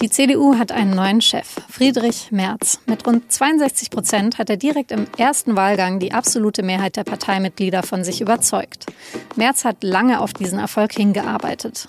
Die CDU hat einen neuen Chef, Friedrich Merz. Mit rund 62 Prozent hat er direkt im ersten Wahlgang die absolute Mehrheit der Parteimitglieder von sich überzeugt. Merz hat lange auf diesen Erfolg hingearbeitet.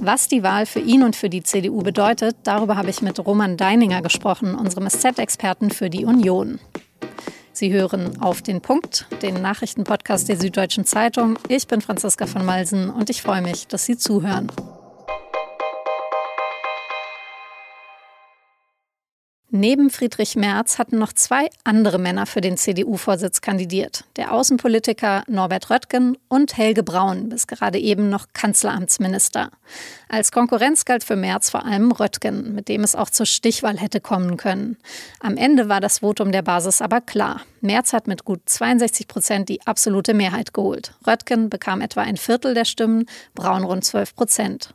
Was die Wahl für ihn und für die CDU bedeutet, darüber habe ich mit Roman Deininger gesprochen, unserem SZ-Experten für die Union. Sie hören auf den Punkt, den Nachrichtenpodcast der Süddeutschen Zeitung. Ich bin Franziska von Malsen und ich freue mich, dass Sie zuhören. Neben Friedrich Merz hatten noch zwei andere Männer für den CDU-Vorsitz kandidiert. Der Außenpolitiker Norbert Röttgen und Helge Braun, bis gerade eben noch Kanzleramtsminister. Als Konkurrenz galt für Merz vor allem Röttgen, mit dem es auch zur Stichwahl hätte kommen können. Am Ende war das Votum der Basis aber klar. Merz hat mit gut 62 Prozent die absolute Mehrheit geholt. Röttgen bekam etwa ein Viertel der Stimmen, Braun rund 12 Prozent.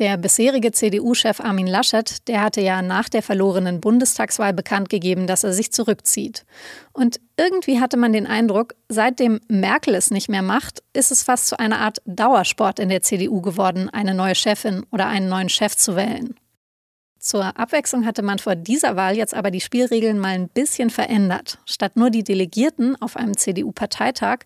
Der bisherige CDU-Chef Armin Laschet, der hatte ja nach der verlorenen Bundestagswahl bekannt gegeben, dass er sich zurückzieht. Und irgendwie hatte man den Eindruck, seitdem Merkel es nicht mehr macht, ist es fast zu einer Art Dauersport in der CDU geworden, eine neue Chefin oder einen neuen Chef zu wählen. Zur Abwechslung hatte man vor dieser Wahl jetzt aber die Spielregeln mal ein bisschen verändert. Statt nur die Delegierten auf einem CDU-Parteitag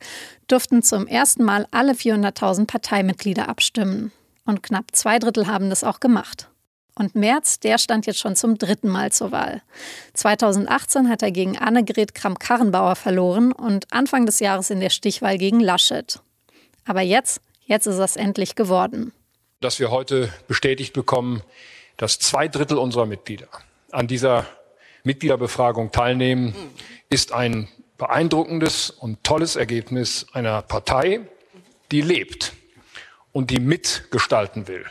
durften zum ersten Mal alle 400.000 Parteimitglieder abstimmen. Und knapp zwei Drittel haben das auch gemacht. Und Merz, der stand jetzt schon zum dritten Mal zur Wahl. 2018 hat er gegen Annegret Kramp-Karrenbauer verloren und Anfang des Jahres in der Stichwahl gegen Laschet. Aber jetzt, jetzt ist es endlich geworden. Dass wir heute bestätigt bekommen, dass zwei Drittel unserer Mitglieder an dieser Mitgliederbefragung teilnehmen, ist ein beeindruckendes und tolles Ergebnis einer Partei, die lebt und die mitgestalten will.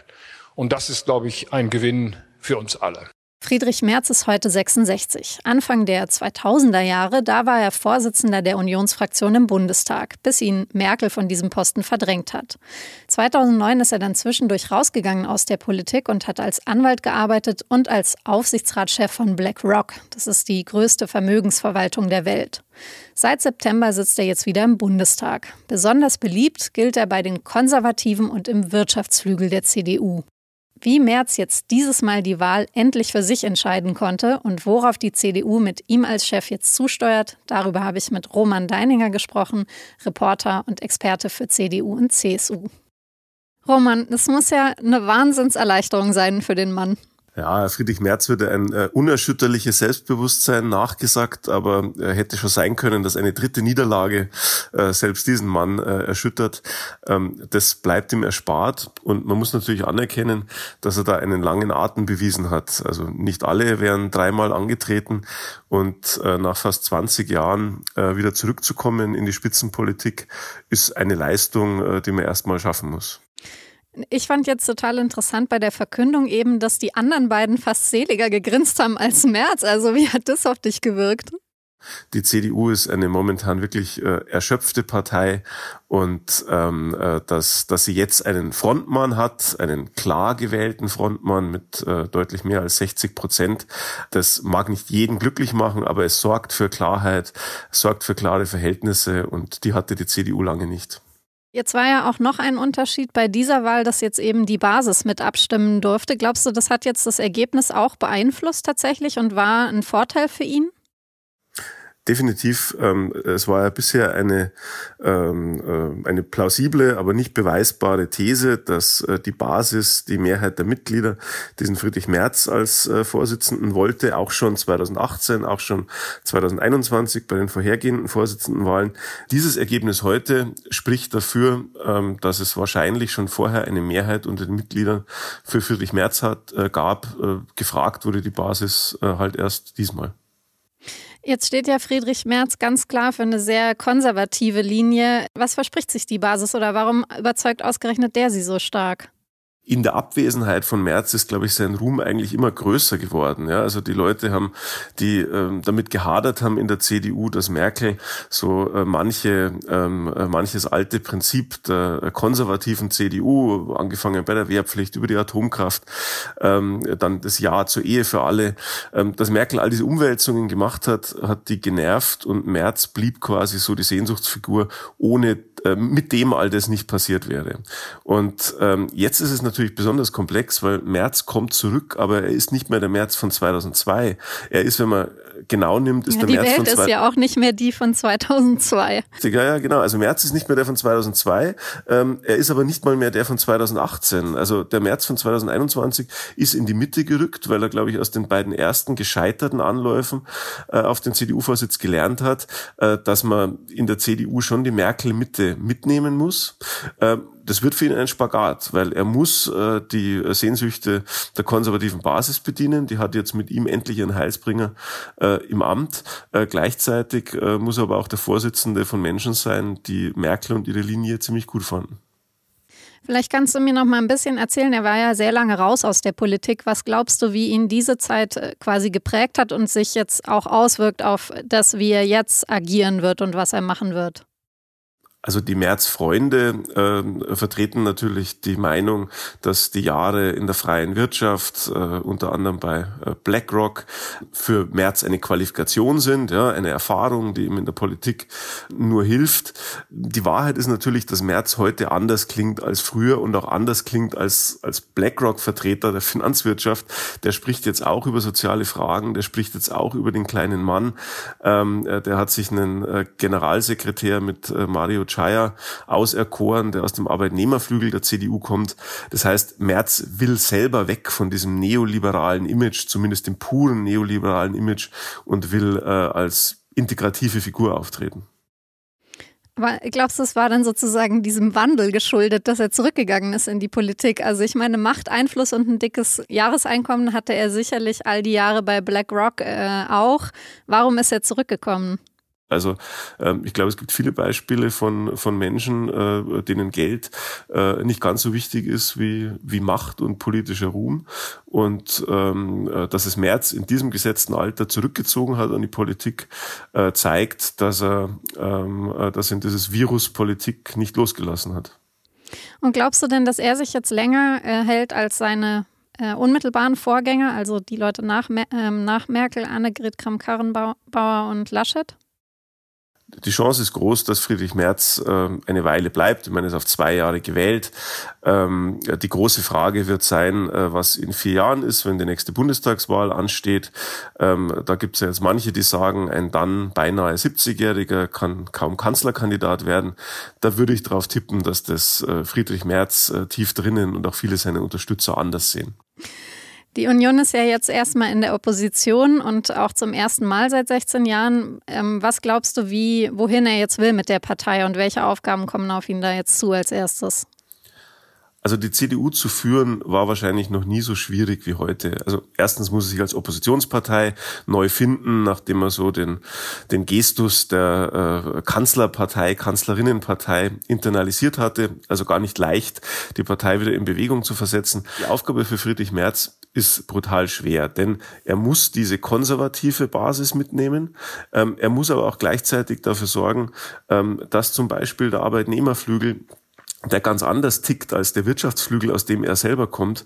Und das ist, glaube ich, ein Gewinn für uns alle. Friedrich Merz ist heute 66. Anfang der 2000er Jahre, da war er Vorsitzender der Unionsfraktion im Bundestag, bis ihn Merkel von diesem Posten verdrängt hat. 2009 ist er dann zwischendurch rausgegangen aus der Politik und hat als Anwalt gearbeitet und als Aufsichtsratschef von BlackRock. Das ist die größte Vermögensverwaltung der Welt. Seit September sitzt er jetzt wieder im Bundestag. Besonders beliebt gilt er bei den Konservativen und im Wirtschaftsflügel der CDU. Wie Merz jetzt dieses Mal die Wahl endlich für sich entscheiden konnte und worauf die CDU mit ihm als Chef jetzt zusteuert, darüber habe ich mit Roman Deininger gesprochen, Reporter und Experte für CDU und CSU. Roman, es muss ja eine Wahnsinnserleichterung sein für den Mann. Ja, Friedrich Merz würde ein äh, unerschütterliches Selbstbewusstsein nachgesagt, aber äh, hätte schon sein können, dass eine dritte Niederlage äh, selbst diesen Mann äh, erschüttert. Ähm, das bleibt ihm erspart und man muss natürlich anerkennen, dass er da einen langen Atem bewiesen hat. Also nicht alle wären dreimal angetreten und äh, nach fast 20 Jahren äh, wieder zurückzukommen in die Spitzenpolitik ist eine Leistung, äh, die man erstmal schaffen muss. Ich fand jetzt total interessant bei der Verkündung eben, dass die anderen beiden fast seliger gegrinst haben als Merz. Also wie hat das auf dich gewirkt? Die CDU ist eine momentan wirklich äh, erschöpfte Partei und ähm, äh, dass, dass sie jetzt einen Frontmann hat, einen klar gewählten Frontmann mit äh, deutlich mehr als 60 Prozent, das mag nicht jeden glücklich machen, aber es sorgt für Klarheit, sorgt für klare Verhältnisse und die hatte die CDU lange nicht. Jetzt war ja auch noch ein Unterschied bei dieser Wahl, dass jetzt eben die Basis mit abstimmen durfte. Glaubst du, das hat jetzt das Ergebnis auch beeinflusst tatsächlich und war ein Vorteil für ihn? Definitiv, ähm, es war ja bisher eine, ähm, äh, eine plausible, aber nicht beweisbare These, dass äh, die Basis, die Mehrheit der Mitglieder diesen Friedrich Merz als äh, Vorsitzenden wollte, auch schon 2018, auch schon 2021 bei den vorhergehenden Vorsitzendenwahlen. Dieses Ergebnis heute spricht dafür, ähm, dass es wahrscheinlich schon vorher eine Mehrheit unter den Mitgliedern für Friedrich Merz hat, äh, gab. Äh, gefragt wurde die Basis äh, halt erst diesmal. Jetzt steht ja Friedrich Merz ganz klar für eine sehr konservative Linie. Was verspricht sich die Basis oder warum überzeugt ausgerechnet der sie so stark? In der Abwesenheit von Merz ist, glaube ich, sein Ruhm eigentlich immer größer geworden. Ja, also die Leute haben, die ähm, damit gehadert haben in der CDU, dass Merkel so äh, manche, ähm, äh, manches alte Prinzip der konservativen CDU, angefangen bei der Wehrpflicht über die Atomkraft, ähm, dann das Ja zur Ehe für alle, ähm, dass Merkel all diese Umwälzungen gemacht hat, hat die genervt und Merz blieb quasi so die Sehnsuchtsfigur, ohne äh, mit dem all das nicht passiert wäre. Und ähm, jetzt ist es natürlich besonders komplex, weil März kommt zurück, aber er ist nicht mehr der März von 2002. Er ist, wenn man genau nimmt, ist ja, der die März Welt von ist ja auch nicht mehr die von 2002. Ja, ja, genau. Also März ist nicht mehr der von 2002. Ähm, er ist aber nicht mal mehr der von 2018. Also der März von 2021 ist in die Mitte gerückt, weil er, glaube ich, aus den beiden ersten gescheiterten Anläufen äh, auf den CDU-Vorsitz gelernt hat, äh, dass man in der CDU schon die Merkel-Mitte mitnehmen muss. Äh, das wird für ihn ein Spagat, weil er muss äh, die Sehnsüchte der konservativen Basis bedienen. Die hat jetzt mit ihm endlich ihren Heilsbringer äh, im Amt. Äh, gleichzeitig muss er aber auch der Vorsitzende von Menschen sein, die Merkel und ihre Linie ziemlich gut fanden. Vielleicht kannst du mir noch mal ein bisschen erzählen. Er war ja sehr lange raus aus der Politik. Was glaubst du, wie ihn diese Zeit quasi geprägt hat und sich jetzt auch auswirkt auf das, wie er jetzt agieren wird und was er machen wird? Also die Märzfreunde äh, vertreten natürlich die Meinung, dass die Jahre in der freien Wirtschaft, äh, unter anderem bei äh, BlackRock, für März eine Qualifikation sind, ja, eine Erfahrung, die ihm in der Politik nur hilft. Die Wahrheit ist natürlich, dass März heute anders klingt als früher und auch anders klingt als, als BlackRock-Vertreter der Finanzwirtschaft. Der spricht jetzt auch über soziale Fragen, der spricht jetzt auch über den kleinen Mann. Ähm, äh, der hat sich einen äh, Generalsekretär mit Mario Scheier auserkoren, der aus dem Arbeitnehmerflügel der CDU kommt. Das heißt, Merz will selber weg von diesem neoliberalen Image, zumindest dem puren neoliberalen Image und will äh, als integrative Figur auftreten. Aber glaubst du, es war dann sozusagen diesem Wandel geschuldet, dass er zurückgegangen ist in die Politik? Also ich meine, Macht, Einfluss und ein dickes Jahreseinkommen hatte er sicherlich all die Jahre bei BlackRock äh, auch. Warum ist er zurückgekommen? Also ähm, ich glaube, es gibt viele Beispiele von, von Menschen, äh, denen Geld äh, nicht ganz so wichtig ist wie, wie Macht und politischer Ruhm. Und ähm, äh, dass es Merz in diesem gesetzten Alter zurückgezogen hat an die Politik, äh, zeigt, dass er, ähm, äh, dass er dieses Virus Politik nicht losgelassen hat. Und glaubst du denn, dass er sich jetzt länger äh, hält als seine äh, unmittelbaren Vorgänger, also die Leute nach, äh, nach Merkel, Annegret Kramp-Karrenbauer und Laschet? Die Chance ist groß, dass Friedrich Merz äh, eine Weile bleibt. Ich meine, er ist auf zwei Jahre gewählt. Ähm, die große Frage wird sein, äh, was in vier Jahren ist, wenn die nächste Bundestagswahl ansteht. Ähm, da gibt es ja jetzt manche, die sagen, ein dann beinahe 70-Jähriger kann kaum Kanzlerkandidat werden. Da würde ich darauf tippen, dass das äh, Friedrich Merz äh, tief drinnen und auch viele seiner Unterstützer anders sehen. Die Union ist ja jetzt erstmal in der Opposition und auch zum ersten Mal seit 16 Jahren. Ähm, was glaubst du, wie, wohin er jetzt will mit der Partei und welche Aufgaben kommen auf ihn da jetzt zu als erstes? Also die CDU zu führen war wahrscheinlich noch nie so schwierig wie heute. Also erstens muss es sich als Oppositionspartei neu finden, nachdem man so den, den Gestus der äh, Kanzlerpartei, Kanzlerinnenpartei internalisiert hatte. Also gar nicht leicht, die Partei wieder in Bewegung zu versetzen. Die Aufgabe für Friedrich Merz ist brutal schwer, denn er muss diese konservative Basis mitnehmen. Ähm, er muss aber auch gleichzeitig dafür sorgen, ähm, dass zum Beispiel der Arbeitnehmerflügel der ganz anders tickt als der Wirtschaftsflügel, aus dem er selber kommt,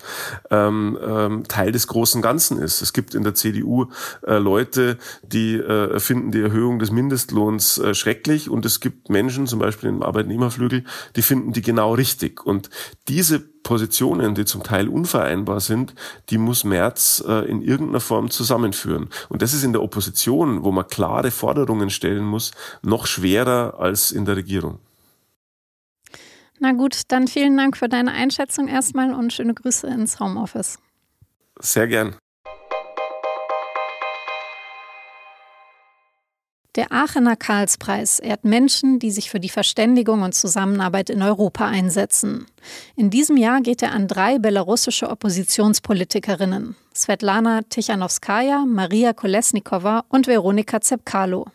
ähm, ähm, Teil des großen Ganzen ist. Es gibt in der CDU äh, Leute, die äh, finden die Erhöhung des Mindestlohns äh, schrecklich und es gibt Menschen, zum Beispiel im Arbeitnehmerflügel, die finden die genau richtig. Und diese Positionen, die zum Teil unvereinbar sind, die muss Merz äh, in irgendeiner Form zusammenführen. Und das ist in der Opposition, wo man klare Forderungen stellen muss, noch schwerer als in der Regierung. Na gut, dann vielen Dank für deine Einschätzung erstmal und schöne Grüße ins Homeoffice. Sehr gern. Der Aachener Karlspreis ehrt Menschen, die sich für die Verständigung und Zusammenarbeit in Europa einsetzen. In diesem Jahr geht er an drei belarussische Oppositionspolitikerinnen: Svetlana Tichanowskaja, Maria Kolesnikova und Veronika Zepkalo.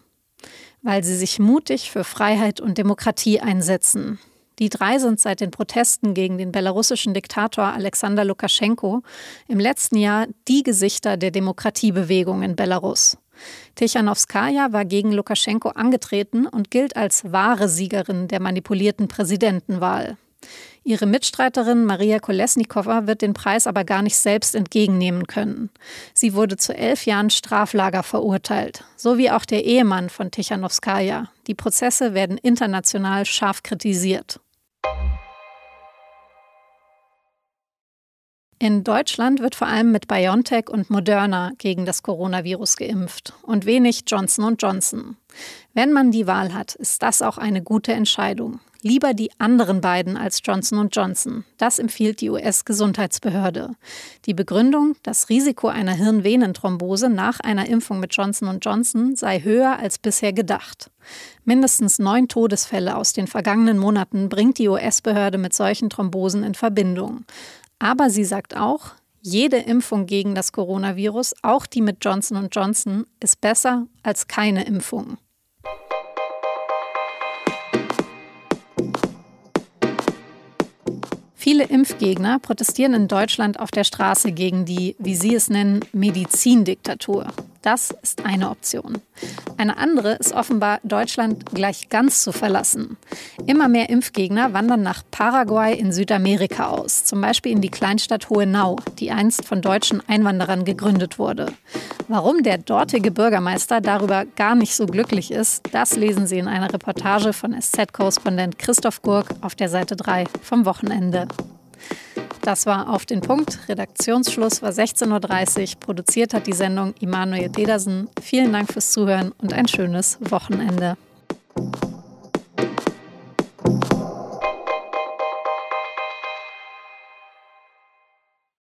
Weil sie sich mutig für Freiheit und Demokratie einsetzen. Die drei sind seit den Protesten gegen den belarussischen Diktator Alexander Lukaschenko im letzten Jahr die Gesichter der Demokratiebewegung in Belarus. Tichanowskaja war gegen Lukaschenko angetreten und gilt als wahre Siegerin der manipulierten Präsidentenwahl. Ihre Mitstreiterin Maria Kolesnikova wird den Preis aber gar nicht selbst entgegennehmen können. Sie wurde zu elf Jahren Straflager verurteilt, so wie auch der Ehemann von Tichanowskaja. Die Prozesse werden international scharf kritisiert. In Deutschland wird vor allem mit BioNTech und Moderna gegen das Coronavirus geimpft und wenig Johnson Johnson. Wenn man die Wahl hat, ist das auch eine gute Entscheidung. Lieber die anderen beiden als Johnson Johnson. Das empfiehlt die US-Gesundheitsbehörde. Die Begründung, das Risiko einer Hirnvenenthrombose nach einer Impfung mit Johnson Johnson sei höher als bisher gedacht. Mindestens neun Todesfälle aus den vergangenen Monaten bringt die US-Behörde mit solchen Thrombosen in Verbindung. Aber sie sagt auch, jede Impfung gegen das Coronavirus, auch die mit Johnson Johnson, ist besser als keine Impfung. Viele Impfgegner protestieren in Deutschland auf der Straße gegen die, wie sie es nennen, Medizindiktatur. Das ist eine Option. Eine andere ist offenbar, Deutschland gleich ganz zu verlassen. Immer mehr Impfgegner wandern nach Paraguay in Südamerika aus, zum Beispiel in die Kleinstadt Hohenau, die einst von deutschen Einwanderern gegründet wurde. Warum der dortige Bürgermeister darüber gar nicht so glücklich ist, das lesen Sie in einer Reportage von SZ-Korrespondent Christoph Gurk auf der Seite 3 vom Wochenende. Das war auf den Punkt. Redaktionsschluss war 16.30 Uhr. Produziert hat die Sendung Immanuel Pedersen. Vielen Dank fürs Zuhören und ein schönes Wochenende.